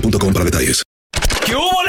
boostmobile.com. ¿Qué hubo,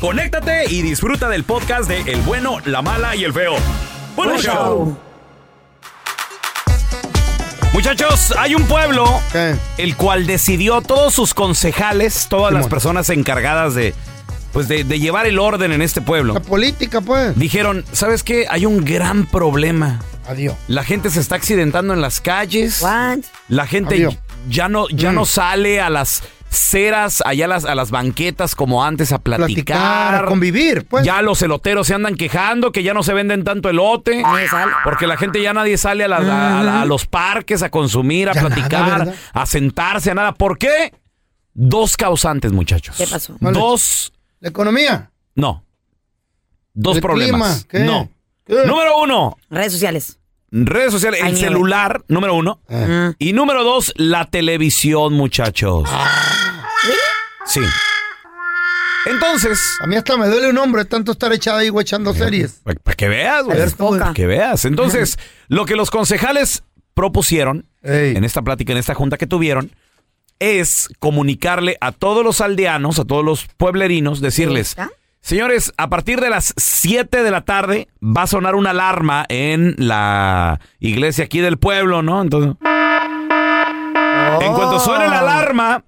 conéctate y disfruta del podcast de El bueno, la mala y el feo. ¡Buen Buen show! show. Muchachos, hay un pueblo ¿Qué? el cual decidió todos sus concejales, todas las personas encargadas de pues de, de llevar el orden en este pueblo. La política, pues. Dijeron, ¿sabes qué? Hay un gran problema. Adiós. La gente se está accidentando en las calles. What? La gente Adiós. ya no, ya Mm. no sale a las ceras, allá a las, a las banquetas como antes a platicar. Platicar, a convivir, pues. Ya los eloteros se andan quejando que ya no se venden tanto elote. Porque la gente ya nadie sale a, la- a- a- a los parques a consumir, a Ya platicar, a sentarse, a nada. ¿Por qué? Dos causantes, muchachos. ¿Qué pasó? Vale. Dos, La economía. no. Dos El problemas. clima, ¿qué? No. ¿Qué? Número uno, Redes sociales. Redes sociales, el celular, número uno. Eh. Y número dos, la televisión, muchachos. Sí. Entonces, A mí hasta me duele un hombro tanto estar echada ahí echando series. para que veas, güey. Para que veas. Entonces, lo que los concejales propusieron Ey. en esta plática, en esta junta que tuvieron, es comunicarle a todos los aldeanos, a todos los pueblerinos, decirles. Señores, a partir de las 7 de la tarde va a sonar una alarma en la iglesia aquí del pueblo, ¿no? Entonces, en cuanto suene la alarma,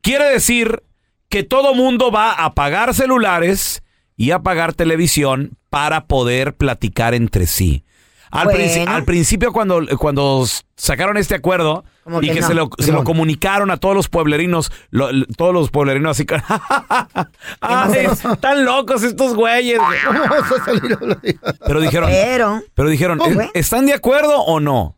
quiere decir que todo mundo va a apagar celulares y apagar televisión para poder platicar entre sí. Al, Bueno. princi- al principio cuando, cuando sacaron este acuerdo y que que no. se, lo, se lo comunicaron a todos los pueblerinos, lo- todos los pueblerinos así, ¡ay, están locos estos güeyes! güey". ¿Cómo vamos a salir a la- Pero dijeron, Pero, pero dijeron. "¿Eh, ¿están de acuerdo o no?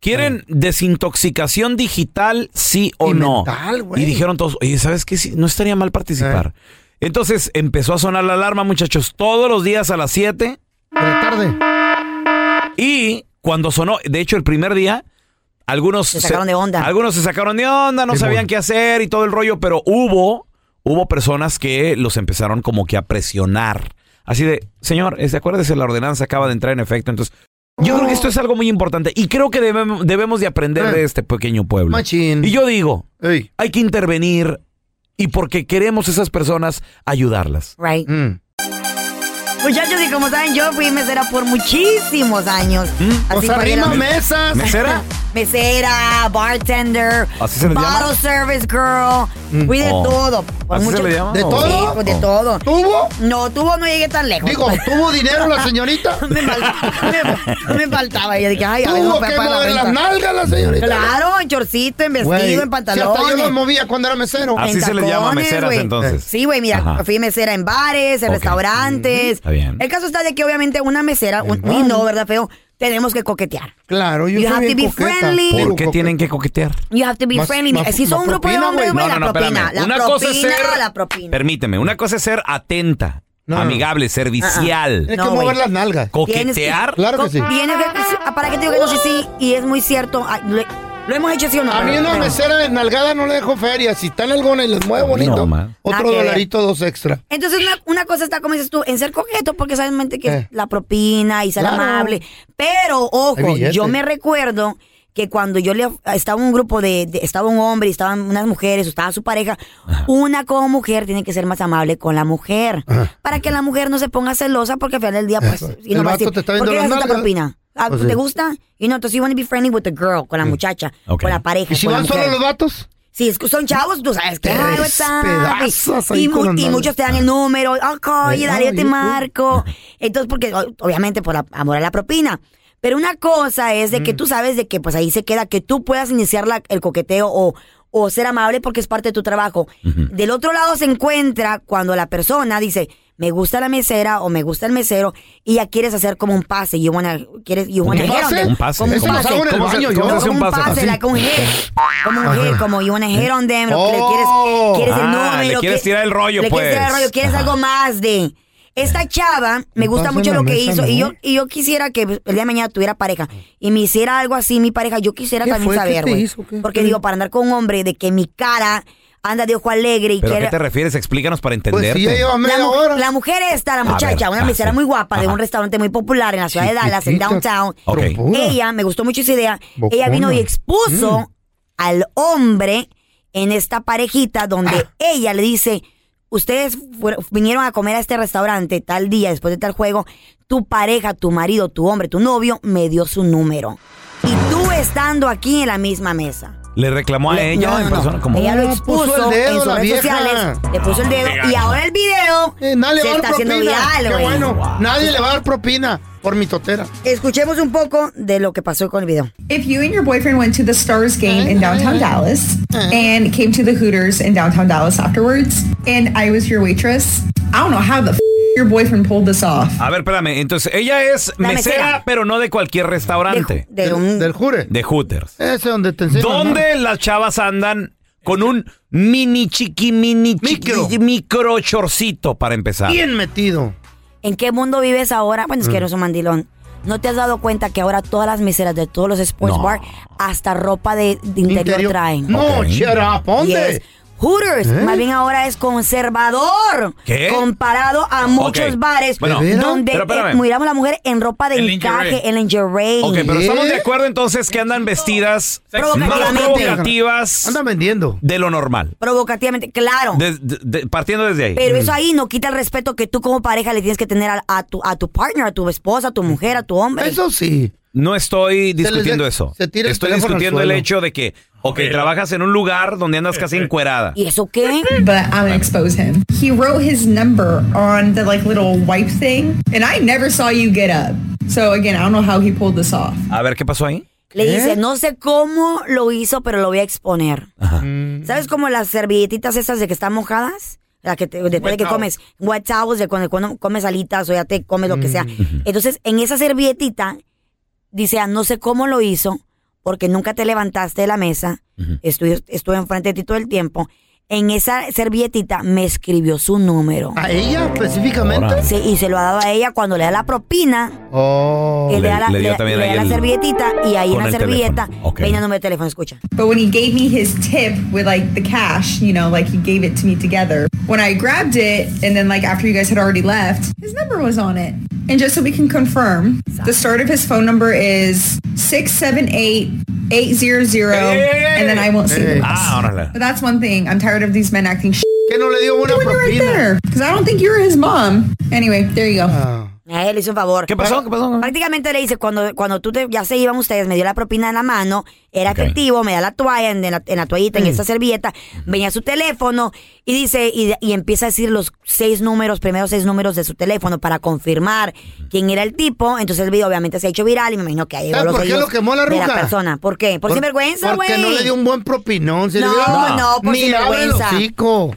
¿Quieren desintoxicación digital, sí o Y no? mental, y dijeron todos, oye, ¿sabes qué? No estaría mal participar. Entonces empezó a sonar la alarma, muchachos, todos los días a las 7. De la tarde. Y cuando sonó, de hecho, el primer día, algunos Se sacaron de onda. Algunos se sacaron de onda, no Sí, sabían bueno. qué hacer y todo el rollo, pero hubo, hubo personas que los empezaron como que a presionar. Así de, señor, este, acuérdese, la ordenanza acaba de entrar en efecto. Entonces, yo creo que esto es algo muy importante y creo que debemos, debemos de aprender Eh. de este pequeño pueblo. Machín. Y yo digo, Ey. hay que intervenir y porque queremos esas personas ayudarlas. right. Mm. Muchachos, y como saben, yo fui mesera por muchísimos años. ¿Mm? Así Pues arrima pudieron- mesas. ¿Mesera? Mesera, bartender, ¿Así se le llama? bottle service girl. Fui de Oh. todo. Por ¿Así se le llama? ¿De Oh. todo? Sí, pues de todo. ¿Tuvo? No, tuvo, no llegué tan lejos. Digo, ¿tuvo dinero la señorita? me, faltaba, me, me faltaba. Yo dije, ay, a ver, no ¿Tuvo que pagar la mover las renta. nalgas la señorita? Claro, en chorcito, en vestido, Güey, en si hasta yo pantalones. los movía cuando era mesero. Así en se les llama tacones, meseras, güey. entonces. Sí, güey, mira, Ajá. fui mesera en bares, en Ok. restaurantes. Está bien. El caso está de que obviamente una mesera, un, bar. y no, ¿verdad, feo? Tenemos que coquetear. Claro, yo You soy have bien to be coqueta. friendly. ¿Por qué tienen que coquetear? You have to be Más- friendly. más- si son más un grupo de propina, hombres, güey. güey, No, no, la no, propina. La Una propina, cosa es ser. la propina. Permíteme, una cosa es ser atenta, No, no. amigable, servicial. Tienes No, que mover güey. las nalgas. Tienes que- Coquetear. Claro que sí. Viene que- para que te digo que no sé si, y es muy cierto, ah, lo, lo hemos hecho sí o no. A mí una pero- mesera de nalgada no le dejo feria. Si está en alguna y les mueve bonito, No, otro dolarito, dos extra. Entonces, una, una cosa está, como dices tú, en ser coqueto, porque sabes mente que Eh. la propina y ser Claro. amable. Pero, ojo, yo me recuerdo que cuando yo le estaba un grupo de, de- estaba un hombre y estaban unas mujeres o estaba su pareja, una como mujer tiene que ser más amable con la mujer para que la mujer no se ponga celosa porque al final del día pues Eso. y no El va a decir, te propina? Ah, Pues ¿Te sí. gusta? Y no, entonces you want to be friendly with the girl, con la muchacha, Ok. con la pareja, ¿Y si van solo los vatos? Sí, es que son chavos, tú sabes que up? pedazos ahí y, mu- y muchos te dan el número, ok, oye, Ah, dale, yo te ¿y marco. Entonces, porque obviamente por la- amor a la propina. Pero una cosa es Mm. de que tú sabes de que pues ahí se queda que tú puedas iniciar la- el coqueteo o, o ser amable porque es parte de tu trabajo. Del otro lado se encuentra cuando la persona dice, me gusta la mesera o me gusta el mesero y ya quieres hacer como un pase. You wanna, quieres, you wanna ¿Un pase? Un pase. Como un pase. hago en el ¿Cómo se- baño cómo yo. se hace Como un un pase? pase, like un hit. Como un hit, como you wanna hit on them, le Oh. quieres, quieres el Ah, número. le quieres tirar el rollo, le quieres tirar el pues. rollo, quieres Ajá. algo más de... Esta chava, me Un gusta pase mucho lo que hizo y yo y yo quisiera que el día de mañana tuviera pareja y me hiciera algo así mi pareja, yo quisiera ¿Qué también saber, güey. Porque ¿Qué? digo, para andar con un hombre de que mi cara anda de ojo alegre y ¿Pero a qué te refieres? Explícanos para Pues si ya lleva la, media mu- hora. la mujer esta, la A muchacha, ver, una ah, mesera sí. muy guapa de un restaurante muy popular en la ciudad de Dallas, en downtown. Ok. trompuda. Ella, me gustó mucho esa idea. Bocona. Ella vino y expuso Mm. al hombre en esta parejita donde Ah. ella le dice, ustedes fueron- vinieron a comer a este restaurante tal día después de tal juego, tu pareja, tu marido, tu hombre, tu novio me dio su número. Y tú estando aquí en la misma mesa. Le reclamó a Le- ella no, en no. persona. como- Ella lo expuso puso el dedo en sus la redes vieja. sociales. Le puso el dedo. Y ahora el video Eh, nadie le va a está dar haciendo propina. viral, Qué güey. bueno. Nadie le va a dar propina por mi totera. Escuchemos un poco de lo que pasó con el video. If you and your boyfriend went to the Stars game in downtown Dallas and came to the Hooters in downtown Dallas afterwards, and I was your waitress, I don't know how the f- your boyfriend pulled this off. A ver, espérame. Entonces, ella es La mesera, mesera. pero no de cualquier restaurante. de Del, un- del jure. De Hooters. Ese donde te enseñan. ¿Dónde las chavas andan con un mini chiqui, mini chiqui, Micro. micro chorcito para empezar? Bien metido. ¿En qué mundo vives ahora? Bueno, es Mm. que eres un mandilón. ¿No te has dado cuenta que ahora todas las meseras de todos los sports No. bar hasta ropa de, de interior, traen? No, shut up. ¿Dónde? Yes. Hooters, más bien ahora es conservador. ¿Eh? ¿Qué? Comparado a muchos bares donde eh, miramos a la mujer en ropa de El encaje, en lingerie. Ok, pero ¿Qué? estamos de acuerdo entonces que andan vestidas más provocativas Anda vendiendo. de lo normal. Provocativamente, claro. De- de- de- partiendo desde ahí. Pero eso ahí no quita el respeto que tú como pareja le tienes que tener a, a tu, a tu partner, a tu esposa, a tu mujer, a tu hombre. Eso sí. No estoy discutiendo les- eso. se tira el Estoy discutiendo el hecho de que, ok, trabajas en un lugar donde andas casi encuerada. ¿Y eso qué? But I'm gonna expose him. He wrote his number on the like little wipe thing, and I never saw you get up. So again, I don't know how he pulled this off. A ver, ¿qué pasó ahí? Le dice, no sé cómo lo hizo, pero lo voy a exponer. ¿Sabes como las servilletitas esas de que están mojadas? La que te- después de que comes wet towels, de cuando, cuando comes alitas o ya te comes lo que sea. Entonces, en esa servilletita, dice, ah, no sé cómo lo hizo, porque nunca te levantaste de la mesa, estuve, estuve enfrente de ti todo el tiempo. En esa servilletita me escribió su número. ¿A ella específicamente? Sí, y se lo ha dado a ella cuando le da la propina. Oh. que Le- le, da la, le dio le- le da la el- servilletita y ahí en la servilleta teléfono. Ok. viene el número de teléfono, escucha. But when he gave me his tip with like the cash, you know, like he gave it to me together. When I grabbed it, and then like after you guys had already left, his number was on it. And just so we can confirm, the start of his phone number is six seven eight eight zero zero, Hey, hey, hey, and then I won't see the rest. Ah, órale. But that's one thing. I'm tired of these men acting sh- Que no le dio buena when you're right there, because I don't think you're his mom. Anyway, there you go. Ah. A él le hizo un favor. ¿Qué pasó? ¿Qué pasó? Prácticamente le dice, cuando, cuando tú te, ya se iban ustedes, me dio la propina en la mano, era Ok. efectivo, me da la toalla en, la, en la toallita, en esa servilleta, venía su teléfono y dice, y, y empieza a decir los seis números, primeros seis números de su teléfono para confirmar quién era el tipo. Entonces el video obviamente se ha hecho viral y me imagino que ahí ¿Sabes los por qué lo quemó la de la ruca? persona. ¿Por qué? Por, sinvergüenza, güey. Porque no le dio un buen propinón. Si le No, hubiera- no, por Ni sinvergüenza.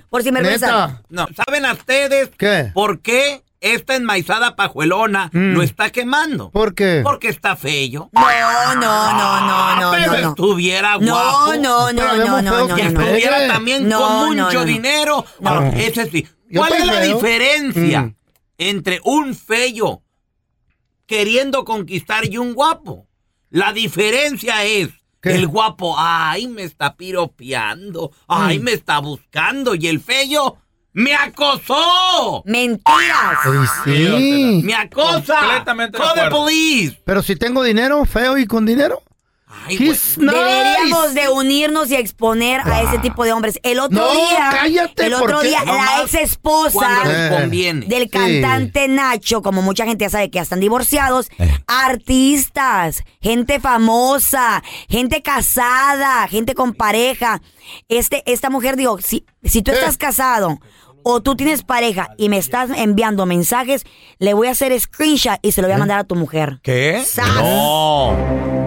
Por sinvergüenza. Neta. No, ¿saben a ustedes ¿Qué? por qué esta enmaizada pajuelona lo está quemando? ¿Por qué? Porque está feo. No, no, no, no, no, Pero no, no. estuviera No, guapo. no, no, no, no, no, Que que no, no. estuviera pegue. también No, con mucho no. dinero. No. Ahora, ese sí. ¿Cuál es la diferencia Mm. entre un feo queriendo conquistar y un guapo? La diferencia es ¿Qué? el guapo, ay, me está piropeando, ay, Mm. me está buscando y el feo me acosó. Mentiras. Ay, sí. Me acosa. Completamente de Call the police. Pero si tengo dinero, feo y con dinero. Ay, nice. Deberíamos de unirnos y exponer a ese tipo de hombres. El otro No, día, cállate, el ¿por otro día, la ex esposa Eh. conviene. del Sí. cantante Nacho, como mucha gente ya sabe que ya están divorciados, artistas, gente famosa, gente casada, gente con pareja. Este, esta mujer dijo, si, si tú Eh. estás casado o tú tienes pareja y me estás enviando mensajes, le voy a hacer screenshot y se lo voy a mandar a tu mujer. ¿Qué? ¡Sas! No.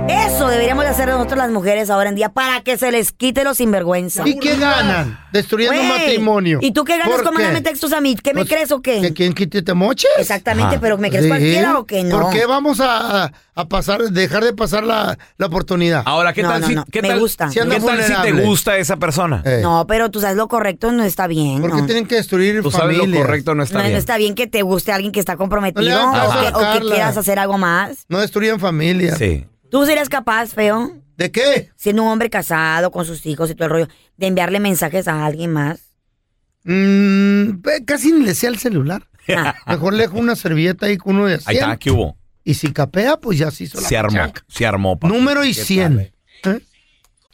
Hacer nosotros las mujeres ahora en día para que se les quite los sinvergüenza. ¿Y qué ganan? Destruyendo un matrimonio. ¿Y tú qué ganas ¿Por con mandarme textos a mí? ¿Qué me Pues, crees o qué? ¿Que quién quite te moches? Exactamente, Ajá. pero ¿me crees Sí. cualquiera o qué no? ¿Por qué vamos a, a pasar, dejar de pasar la, la oportunidad? Ahora, ¿qué No, tal no, si, no, ¿qué me tal, gusta. Si anda ¿qué tal si te gusta esa persona? Eh, No, pero tú sabes lo correcto no está bien. ¿Por qué tienen que destruir Tú sabes lo correcto no está no, no bien. está bien que te guste alguien que está comprometido o, que, o que quieras hacer algo más. No destruyan familias. Sí. ¿Tú serías capaz, feo, ¿De qué? siendo un hombre casado con sus hijos y todo el rollo, de enviarle mensajes a alguien más? Mm, casi ni le sea el celular. Ah, Mejor le dejo una servilleta ahí con uno de Ahí 100. está, ¿qué hubo? Y si capea, pues ya se hizo la Se armó, se armó. papi. Número y ¿Qué 100. tal, eh?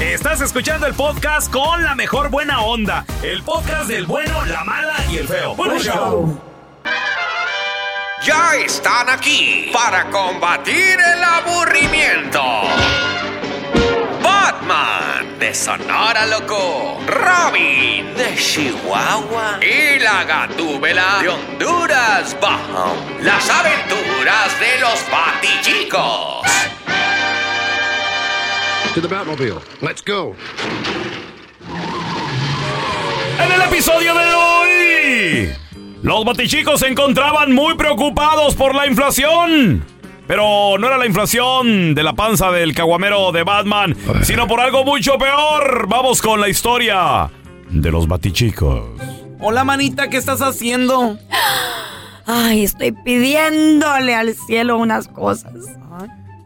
Estás escuchando el podcast con la mejor buena onda. El podcast del bueno, la mala y el feo. Bueno, show. Ya están aquí para combatir el aburrimiento. Batman de Sonora Loco, Robin de Chihuahua y la Gatúbela de Honduras Bajo. Las aventuras de los Batichicos. To the Batmobile. Let's go. En el episodio de hoy, los batichicos se encontraban muy preocupados por la inflación. Pero no era la inflación de la panza del caguamero de Batman, sino por algo mucho peor. Vamos con la historia de los batichicos. Hola, manita, ¿qué estás haciendo? Ay, estoy pidiéndole al cielo unas cosas.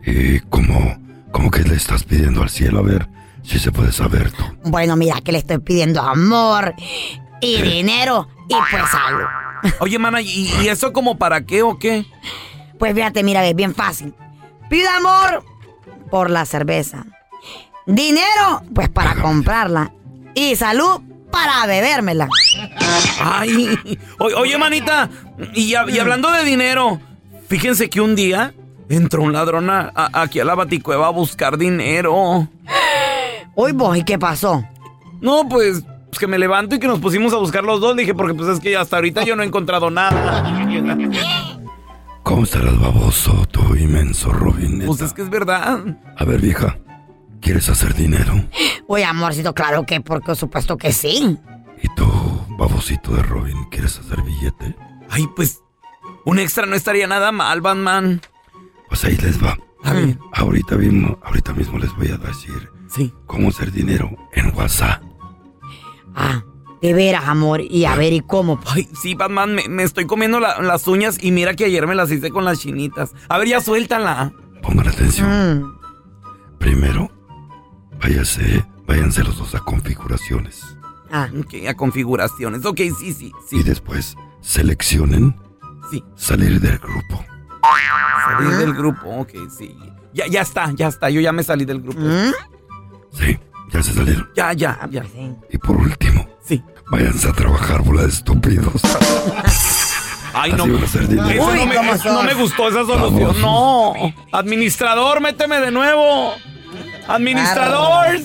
¿Y cómo, cómo que le estás pidiendo al cielo? A ver si se puede saber tú. Bueno, mira que le estoy pidiendo amor y dinero y pues salud. Oye, mana, ¿y, y eso como para qué o qué? Pues fíjate, mira, es bien fácil. Pida amor por la cerveza. Dinero, pues para comprarla. Y salud para bebérmela. Ay, o- oye, manita, y hablando de dinero, fíjense que un día entró un ladrón a- a- aquí a la baticueva a buscar dinero. Uy, vos, ¿y qué pasó? No, pues, pues que me levanto y que nos pusimos a buscar los dos. Dije, porque pues es que hasta ahorita yo no he encontrado nada. ¿Cómo estarás, baboso, tú inmenso Robin? Pues es que es verdad. A ver, vieja, ¿quieres hacer dinero? Uy, amorcito, claro que, por supuesto que sí. Babosito de Robin, ¿quieres hacer billete? Ay, pues, un extra no estaría nada mal, Batman. Pues ahí les va. Ahorita mismo, ahorita mismo les voy a decir Sí. cómo hacer dinero en WhatsApp. De veras, amor. Y a ver, ¿y cómo? Ay, sí, Batman, me, me estoy comiendo la- las uñas y mira que ayer me las hice con las chinitas. A ver, ya suéltala. Pongan atención. Mm. Primero, váyase, váyanse los dos a configuraciones. Ah. Ok, a configuraciones. Ok, sí, sí, sí. Y después, seleccionen Sí. salir del grupo. Salir del grupo, ok, sí. Ya, ya está, ya está. Yo ya me salí del grupo. Sí, ya se salieron. Ya, ya, Ah, ya. pues Y por último, Sí. váyanse a trabajar, bola de estúpidos. Ay, Así no. van a hacer dinero. Eso Uy, no, me, ¿cómo eso no me gustó esa solución. No. Administrador, méteme de nuevo. Administrador.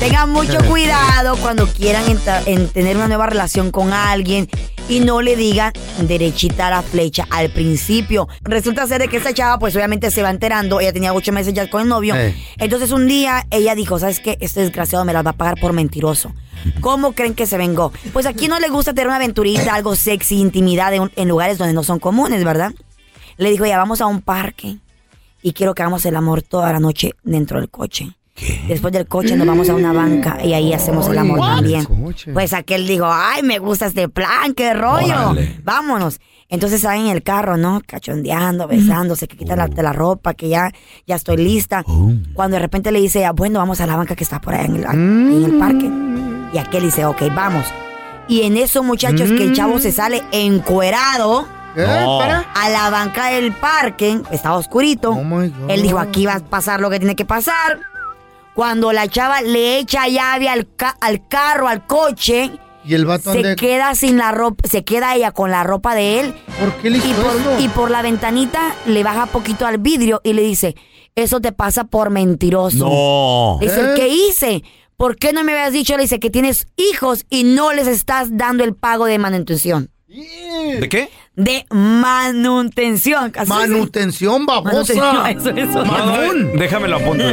Tengan mucho cuidado cuando quieran en tener una nueva relación con alguien y no le digan derechita a la flecha al principio. Resulta ser de que esta chava pues obviamente se va enterando, ella tenía ocho meses ya con el novio. Eh. Entonces un día ella dijo, ¿sabes qué? Este desgraciado me las va a pagar por mentiroso. ¿Cómo creen que se vengó? Pues aquí no le gusta tener una aventurita, algo sexy, intimidad en, en lugares donde no son comunes, ¿verdad? Le dijo, ya vamos a un parque y quiero que hagamos el amor toda la noche dentro del coche. Después del coche nos vamos a una banca y ahí hacemos el amor también. Pues aquel dijo, ay, me gusta este plan, qué rollo. Órale. Vámonos. Entonces ahí en el carro, ¿no? Cachondeando, besándose, que quita la, de la ropa, que ya, ya estoy lista. Cuando de repente le dice, ah, bueno, vamos a la banca que está por ahí en el, en el parque. Y aquel dice, ok, vamos. Y en eso, muchachos, que el chavo se sale encuerado ¿Qué? No. Espera. a la banca del parque, estaba oscurito. Oh my God. Él dijo, aquí va a pasar lo que tiene que pasar. Cuando la chava le echa llave al, ca- al carro, al coche, ¿Y el vato se ande- queda sin la ropa, se queda ella con la ropa de él ¿Por qué le y hizo por, eso? y por la ventanita le baja poquito al vidrio y le dice, eso te pasa por mentiroso. No. Le dice, ¿Eh? ¿qué hice? ¿Por qué no me habías dicho? Le dice que tienes hijos y no les estás dando el pago de manutención. ¿De qué? De manutención. Manutención, babosa. Manutención, eso, eso. Déjame lo apunto.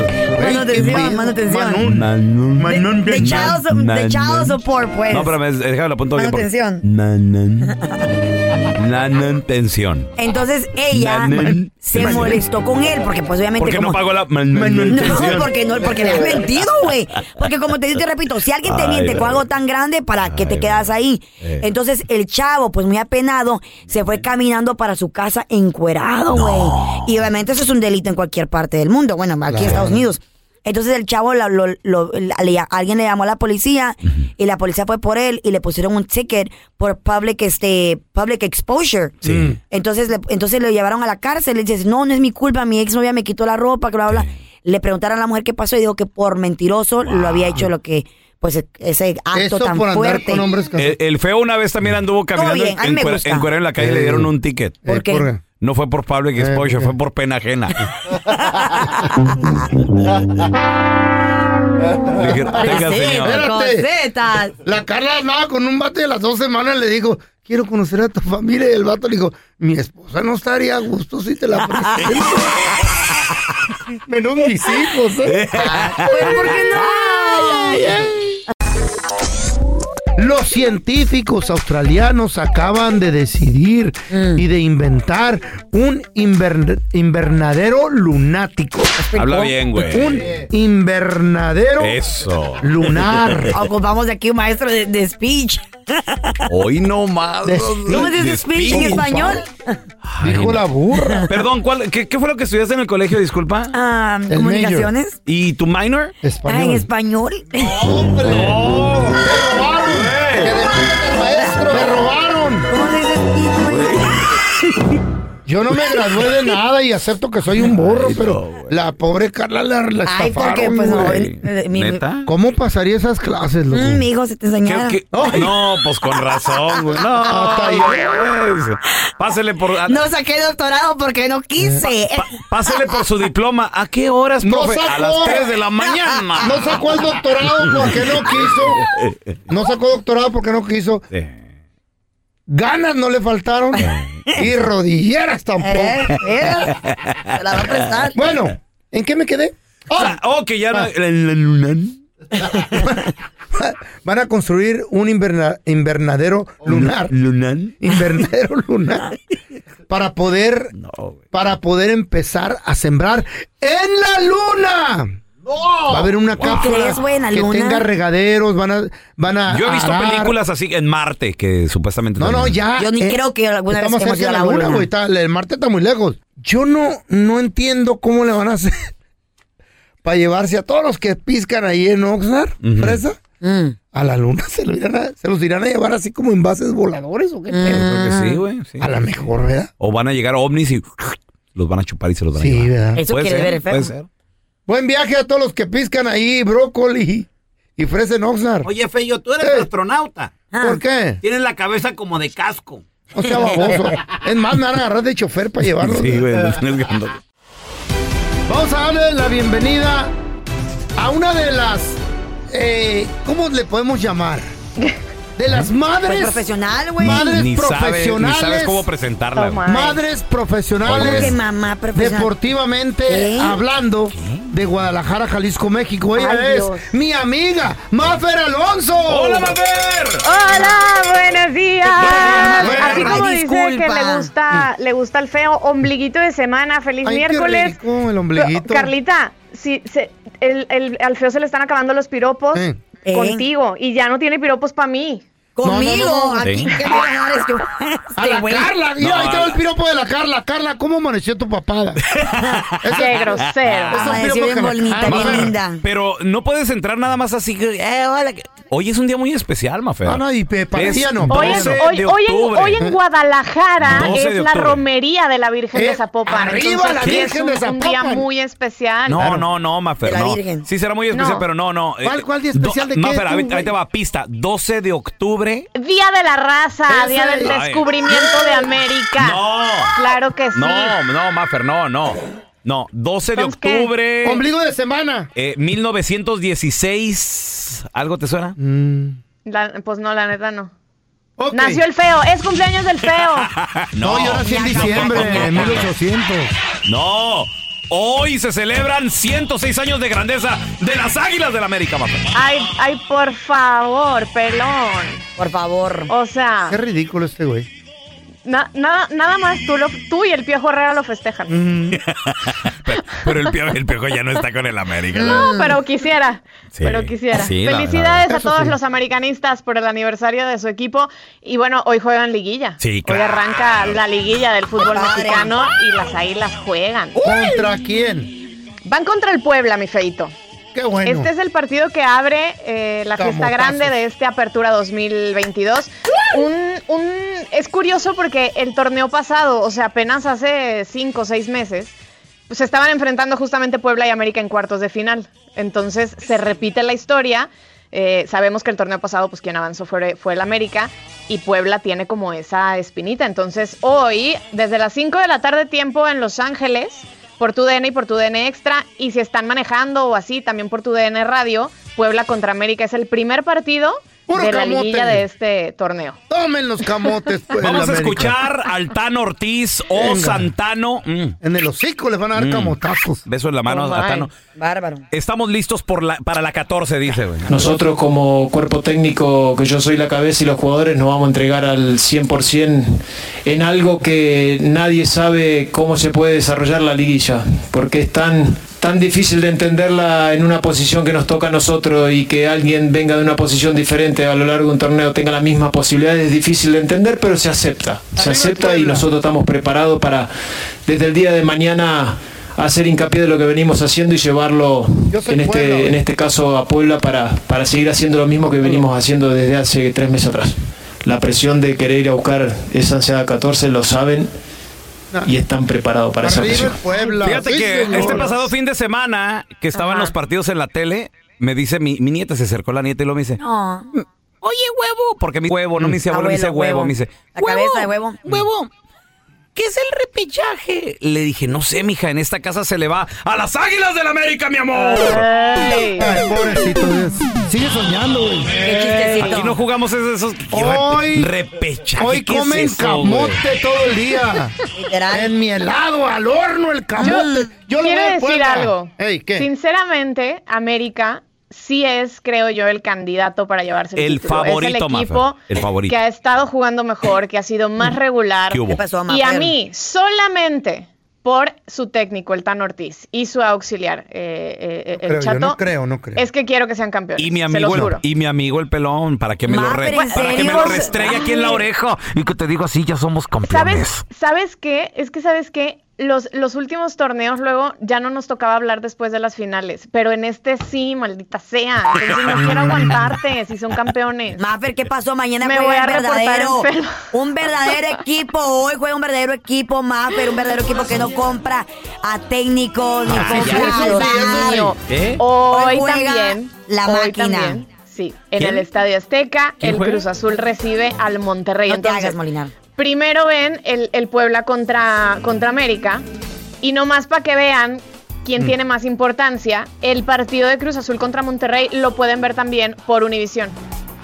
Manutención, manutención. Manún. Manún. De child, su- de child support, pues. No, pero me- déjame lo apunto Manutención. Manutención. Entonces ella Manun- se Manun- molestó con él porque pues obviamente ¿Por qué como... no pagó la No, manutención? porque no, porque le has mentido, güey. Porque como te, te repito, si alguien te Ay, miente con ay. algo tan grande, ¿para qué te quedas ahí? Eh. Entonces el chavo, pues muy apenado, se fue caminando para su casa encuerado, güey. Y obviamente eso es un delito en cualquier parte del mundo. Bueno, aquí en Estados Unidos. Entonces el chavo, lo- lo- lo- le- alguien le llamó a la policía y la policía fue por él y le pusieron un ticket por public, este, public exposure. Sí. Entonces, le, entonces lo llevaron a la cárcel. Le dices, no, no es mi culpa, mi exnovia me quitó la ropa, que bla, bla. bla. Le preguntaron a la mujer qué pasó y dijo que por mentiroso lo había hecho lo que, pues, ese acto Eso tan por andar fuerte. con hombres casados. El, el feo una vez también anduvo caminando bien, a mí en, me cuer- gusta. en la calle y le Eh. dieron un ticket. ¿Por Eh, qué? ¿por qué? No fue por public exposure, fue por pena ajena. Le dijeron, "Tenga, Sí, señor". Cosetas. La Carla andaba con un vato de las dos semanas le dijo, quiero conocer a tu familia. Y el vato le dijo, mi esposa no estaría a gusto si te la presento. Menos mis hijos. ¿eh? ¿por qué no? Los científicos australianos acaban de decidir Mm. y de inventar un inver- invernadero lunático. Habla bien, güey. Un invernadero Eso. lunar. Ocupamos de aquí un maestro de, de speech. Hoy no más. De- ¿Cómo se dice speech en español? Dijo la burra. Perdón, ¿cuál, qué, qué fue lo que estudiaste en el colegio? Disculpa. Ah, comunicaciones. ¿Y tu minor? Ah, en Español. español. ¡Hombre! ¡Me Yo no me gradué de nada y acepto que soy un burro, pero la pobre Carla la, la Ay, porque, estafaron, pues, no, güey. mi- ¿Neta? ¿Cómo pasaría esas clases, loco? Mm, mi hijo se te enseñara. ¿Qué- qué? No, pues con razón, güey. No, Hasta ahí. pues, Pásele por. a- No saqué doctorado porque no quise. pa- pásele por su diploma. ¿A qué horas, No profe? sacó. A las 3 de la mañana. No sacó el doctorado porque no quiso. No sacó doctorado porque no quiso. Ganas no le faltaron. Y rodilleras tampoco. Eh, se la va a prestar. Bueno, ¿en qué me quedé? Ah, oh, que ya. Ah. Van a construir un inverna- invernadero lunar. ¿Lunar? Invernadero lunar. Para poder, para poder empezar a sembrar en la luna. Va a haber una ¿Cómo cápsula la que luna? tenga regaderos, van a, van a. Yo he visto arar. películas así en Marte que supuestamente. No, no, también- ya. Yo ni eh, creo que alguna vez estamos hemos ido a la la luna, güey. El Marte está muy lejos. Yo no, no entiendo cómo le van a hacer para llevarse a todos los que piscan ahí en Oxnard, Ujú. fresa, Mm. a la luna. ¿Se, lo irán a- ¿Se los irán a llevar así como en bases voladores o qué? Mm. pedo? Creo que sí, güey. sí. A lo mejor, ¿verdad? O van a llegar ovnis y los van a chupar y se los van a Sí, llevar. ¿verdad? Eso quiere ser, ver puede ser. Buen viaje a todos los que piscan ahí, brócoli y fresa en Oxnard. Oye, Feyo, tú eres Eh. astronauta. Ah. ¿Por qué? Tienes la cabeza como de casco. O sea, baboso. Es más, me van a agarrar de chofer para llevarlos. Sí, güey. Vamos a darle la bienvenida a una de las. eh, ¿Cómo le podemos llamar? De las madres. Pues profesional, güey. Madres Ni sabes, ni profesionales. sabes cómo presentarla. Madres profesionales. ¿Cómo que mamá profesional? Deportivamente ¿Qué? hablando de Guadalajara, Jalisco, México. Ella Ay, es Dios. mi amiga, Mafer Alonso. ¡Hola, Mafer! Hola, buenos días. Bueno, Así ay, como dice que le gusta, le gusta el feo ombliguito de semana. Feliz Ay, qué miércoles. rico, el ombliguito. Carlita, si se, el, el- al feo se le están acabando los piropos. Eh. contigo y ya no tiene piropos para mí. Conmigo. No, no, no. Aquí, Sí. ¿qué me van a dar? Es que- A la Este, güey. Carla, mira, No, ahí está el piropo de la Carla. Carla, ¿cómo amaneció tu papada? Qué grosero. Piropos bien bonita, Ah, bien Mafer. linda. Pero no puedes entrar nada más así. que, Eh, hola. Hoy es un día muy especial, Mafer. No, no, y para Es no. Hoy, no. hoy- de hoy en, hoy en Guadalajara 12 es de la romería de la Virgen Eh, de Zapopan. arriba Entonces, la Virgen es un, de un día Zapopan. muy especial. No, no, no, Mafer, De la no. Virgen. Sí será muy especial, No. pero no, no. ¿Cuál- Eh, cuál día especial de qué, Mafer, ahí te va pista. 12 de octubre. Día de la raza, día del Ay. descubrimiento de América. No. Claro que sí. No, no, Mafer, no, no. No, 12 de Entonces, ¿qué? octubre. Ombligo de semana. eh, 1916. ¿Algo te suena? La- pues no, la neta no. Nació el feo, es cumpleaños del feo. No, yo nací en diciembre de 1800. No. Hoy se celebran 106 años de grandeza de las Águilas del América, Mafer. Ay, ay, por favor, pelón. Por favor. O sea, Qué ridículo este güey. Na- nada, nada más tú, lo, tú y el Piojo Herrera lo festejan. Pero, pero el, piojo, el Piojo ya no está con el América. No, pero quisiera. Sí. Pero quisiera. Sí, Felicidades a todos sí. los americanistas por el aniversario de su equipo. Y bueno, hoy juegan liguilla. Sí, Hoy arranca la liguilla del fútbol mexicano y las águilas juegan. ¿Contra quién? Van contra el Puebla, mi feito. Qué bueno. Este es el partido que abre eh, la fiesta grande de este Apertura 2022. Un, un- es curioso porque el torneo pasado, o sea, apenas hace cinco o seis meses, pues se estaban enfrentando justamente Puebla y América en cuartos de final. Entonces se repite la historia. Eh, sabemos que el torneo pasado, pues quien avanzó fue, fue el América y Puebla tiene como esa espinita. Entonces hoy, desde las 5 de la tarde tiempo en Los Ángeles, por tu DN y por tu DN Extra, y si están manejando o así, también por tu DN Radio, Puebla contra América es el primer partido Puro de la camote. liguilla de este torneo. Tomen los camotes. pues, Vamos la a escuchar al Tano Ortiz o Venga. Santano. Mm, En el hocico les van a dar Mm. camotazos. beso en la mano Oh, a. Tano. Bárbaro. Estamos listos por la, para la 14, dice, güey. Nosotros como cuerpo técnico, que yo soy la cabeza y los jugadores, nos vamos a entregar al 100% en algo que nadie sabe cómo se puede desarrollar la liguilla, porque es tan, tan difícil de entenderla en una posición que nos toca a nosotros y que alguien venga de una posición diferente a lo largo de un torneo tenga las mismas posibilidades, es difícil de entender, pero se acepta. Se acepta y nosotros estamos preparados para desde el día de mañana hacer hincapié de lo que venimos haciendo y llevarlo en este, en este caso a Puebla para, para seguir haciendo lo mismo que venimos haciendo desde hace tres meses atrás. La presión de querer ir a buscar esa ansiedad 14 lo saben y están preparados para esa presión. Fíjate Sí, que señor. este pasado fin de semana que estaban los partidos en la tele, me dice mi, mi nieta, se acercó la nieta y luego me dice, No. oye huevo, porque mi huevo, no me dice abuelo, me dice huevo. me dice, La cabeza de huevo. huevo. ¿Qué es el repechaje? Le dije, no sé, mija, en esta casa se le va a las águilas del América, mi amor. Ay, pobrecito. Sigue soñando, güey. Aquí no jugamos esos, esos Hoy- repechaje. Hoy ¿qué es comen eso, camote güey? todo el día. En mi helado, al horno, el camote. Yo, le Quiero voy a decir algo. Ey, ¿qué? Sinceramente, América sí es, creo yo, el candidato para llevarse el, El título. favorito, es el equipo Mafer, el favorito. que ha estado jugando mejor, que ha sido más regular. ¿Qué hubo? ¿Qué pasó, y a mí, solamente por su técnico, el Tan Ortiz, y su auxiliar, eh, eh, el Creo, yo Chato, no creo, no creo. es que quiero que sean campeones. Y mi se amigo, el, y mi amigo el pelón, para que me lo re- pero ¿en para que me lo restregue aquí en la oreja y que te digo así, ya somos campeones. ¿Sabes, ¿Sabes qué? Es que, ¿sabes qué? Los, los últimos torneos luego ya no nos tocaba hablar después de las finales, pero en este sí, maldita sea. Entonces no quiero aguantarte si son campeones. Mafer, ¿qué pasó? Mañana Me juega voy a un verdadero, un verdadero equipo. Hoy juega un verdadero equipo, Mafer, un verdadero equipo que no compra a técnicos ni niños. ¿Eh? Hoy, Hoy juega también. la hoy máquina. también, sí, en ¿Quién? el Estadio Azteca, ¿Quién el juega? Cruz Azul recibe al Monterrey. No te Entonces, hagas, Molinar. Primero ven el, el Puebla contra, contra América. Y nomás para que vean quién Mm. tiene más importancia, el partido de Cruz Azul contra Monterrey lo pueden ver también por Univisión.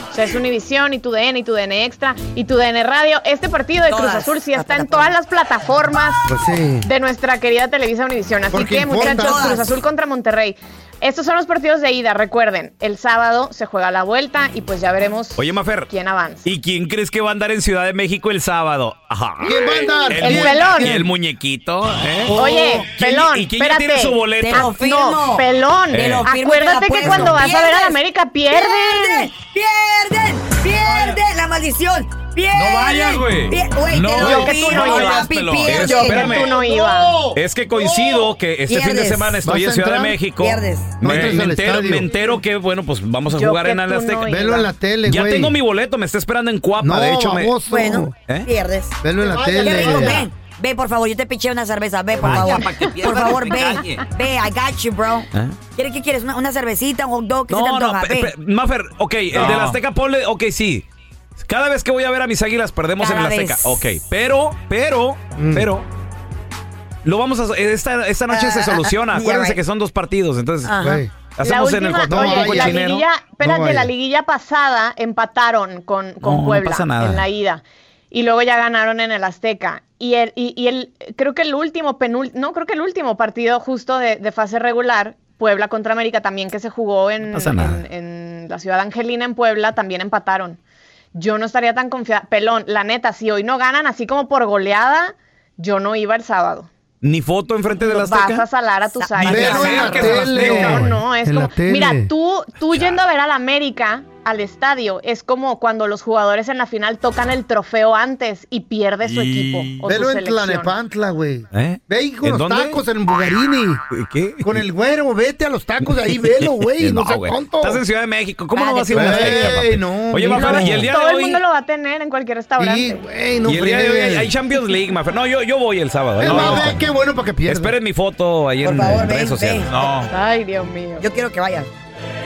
O sea, es Univisión y tu DN y tu DN Extra y tu DN Radio. Este partido de Cruz Azul sí está en todas las plataformas Pues sí. de nuestra querida Televisa Univisión. Así Porque que, importa. muchachos, Todas. Cruz Azul contra Monterrey. Estos son los partidos de ida, recuerden. El sábado se juega la vuelta y pues ya veremos Oye, Mafer. quién avanza. ¿Y quién crees que va a andar en Ciudad de México el sábado? Ajá. ¿Quién va a andar? El pelón. Y el muñequito, ¿eh? Oye, ¿Quién- pelón, ¿Y quién ya espérate. tiene su boleto? Te lo firmo. No, pelón. Te lo firmo y te Acuérdate que cuando vas a ver a la. América pierden. ¡Pierden! ¡Pierden! ¡La maldición! ¡Pierden! No vayas, güey. Güey, No lo vayas, firmo, no vayas, papi, pelón. pierdes. Yo que tú no ibas. Es que coincido que este fin de semana estoy ¿Vas en Ciudad de? México. Pierdes. No Me, entero, estadio. me entero que, bueno, pues vamos a Yo jugar que en tú el Azteca. no ibas. Velo en la tele, güey. ya tengo mi boleto, me está esperando en Cuapa. No, de hecho, me. Bueno, ¿Eh? pierdes. Velo en la Ay, tele. Ven, ven, ven, por favor, yo te piché una cerveza, ve, por Vaya, favor. que Por favor, ve, ve, I got you, bro. ¿Eh? ¿Quieres qué quieres? ¿Una, una cervecita, un hot dog? ¿Qué se te No, no, antoja? Ve. pe- Maffer, ok, el No. del Azteca ponle, ok, sí. Cada vez que voy a ver a mis águilas perdemos en Cada Azteca. vez. Ok, pero, pero, pero. Lo vamos a. Esta, esta noche se Ah, soluciona. yeah, Acuérdense right. que son dos partidos. Entonces, hacemos la en el oye, la liguilla, espérate, No la liguilla pasada empataron con, con No, no Puebla pasa nada. en la ida. Y luego ya ganaron en el Azteca. Y el, y, y el creo que el último penul, no, creo que el último partido justo de, de fase regular, Puebla contra América, también que se jugó en, No en, en la ciudad Angelina, en Puebla, también empataron. Yo no estaría tan confiada. Pelón, la neta, si hoy no ganan así como por goleada, yo no iba el sábado. Ni foto enfrente de la Vas a Azteca. salar a tus Sa- águilas. La a la. Azteca, No, no, es En la como. Mira, tú, tú yendo a ver al América, al estadio, es como cuando los jugadores en la final tocan el trofeo antes y pierde su equipo. O Velo su en. Tlanepantla, güey. ¿Eh? Ve ahí con ¿En los dónde? tacos en Bugarini. ¿Qué? Con el güero, vete a los tacos de ahí, velo, güey. No, seas güey. tonto. Estás en Ciudad de México. ¿Cómo no Dale, vas a ir a Azteca, papi? no, Oye. Mafer, y el día Todo de el hoy. mundo lo va a tener en cualquier restaurante. Sí, güey, no y el día de hoy hay Champions League, Mafer. No, yo, yo voy el sábado. Es No, más, no. ve, qué bueno para que pierda. Esperen mi foto ahí Por en, favor, en ven, redes sociales. ven. No. Ay, Dios mío. Yo quiero que vayas.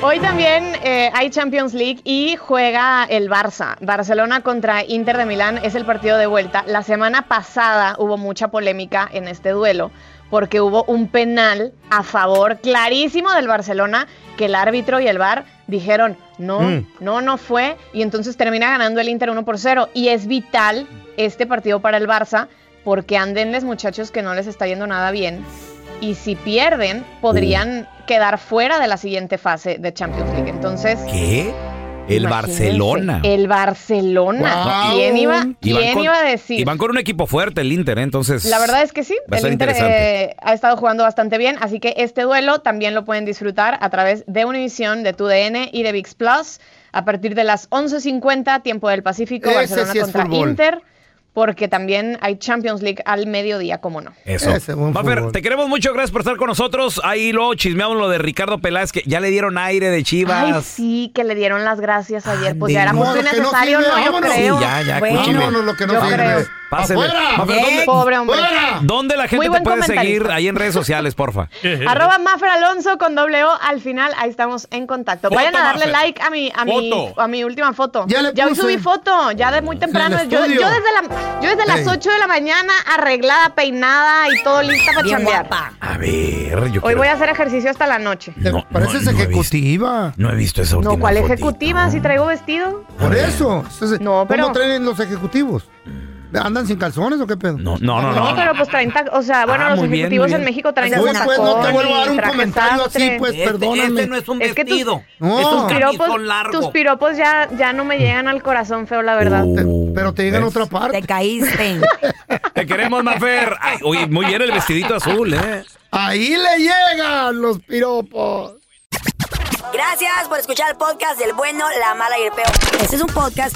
Hoy también eh, hay Champions League y juega el Barça. Barcelona contra Inter de Milán es el partido de vuelta. La semana pasada hubo mucha polémica en este duelo porque hubo un penal a favor clarísimo del Barcelona que el árbitro y el VAR dijeron no, Mm. no, no fue y entonces termina ganando el Inter 1 por 0 y es vital este partido para el Barça porque andenles muchachos que no les está yendo nada bien y si pierden podrían quedar fuera de la siguiente fase de Champions League. Entonces, ¿Qué? El imagínense, Barcelona. El Barcelona. Guau. ¿Quién iba, quién con- iba a decir? Y van con un equipo fuerte, el Inter, ¿eh? entonces. La verdad es que sí, el Inter eh, ha estado jugando bastante bien, así que este duelo también lo pueden disfrutar a través de Univision, de TUDN y de VIX Plus a partir de las 11.50, tiempo del Pacífico, Ese Barcelona sí contra fútbol. Inter, porque también hay Champions League al mediodía, como no. Eso. Fútbol. te queremos mucho, gracias por estar con nosotros. Ahí luego chismeamos lo de Ricardo Peláez, que ya le dieron aire de Ay, chivas. sí, que le dieron las gracias ayer, pues ya era no, muy no necesario, sirve, no, yo creo. Sí, ya, ya, Bueno, lo que no Yo sirve. creo. ¡Afuera! Mafer, ¿dónde, Pobre hombre. dónde la Muy gente te buen puede comentarista. seguir ahí en redes sociales, porfa? Arroba Mafer Alonso con doble O al final, ahí estamos en contacto. Foto, Vayan a darle Mafer. like a mi, a mi, Foto. a mi última foto. Ya le hoy puse. subí foto, ya de muy temprano. el Yo, estudio. yo desde, la, yo desde las Ey. 8 de la mañana arreglada, peinada y todo lista para Bien chambear. guapa. A ver, yo Hoy quiero- voy a hacer ejercicio hasta la noche. No, Pareces no, no he ejecutiva. No he visto esa última No, ¿cuál fotito. ejecutiva? Si traigo vestido. Por eso. Entonces, No, pero- ¿Cómo traen los ejecutivos? ¿Andan sin calzones o qué pedo? No, no, no, No, no. pero pues traen O sea, bueno, Ah, los ejecutivos bien. en México traen tacón pues no te vuelvo a dar un comentario así, pues Este, perdóname. este no es un Es que tus- vestido. No. Es un Tus piropos, largo. tus piropos ya, ya no me llegan al corazón feo, la verdad. Uh, Pero te llegan a otra parte. Te caíste. Te queremos, Mafer. Ay, oye, muy bien el vestidito azul, ¿eh? Ahí le llegan los piropos. Gracias por escuchar el podcast del bueno, la mala y el peor. Este es un podcast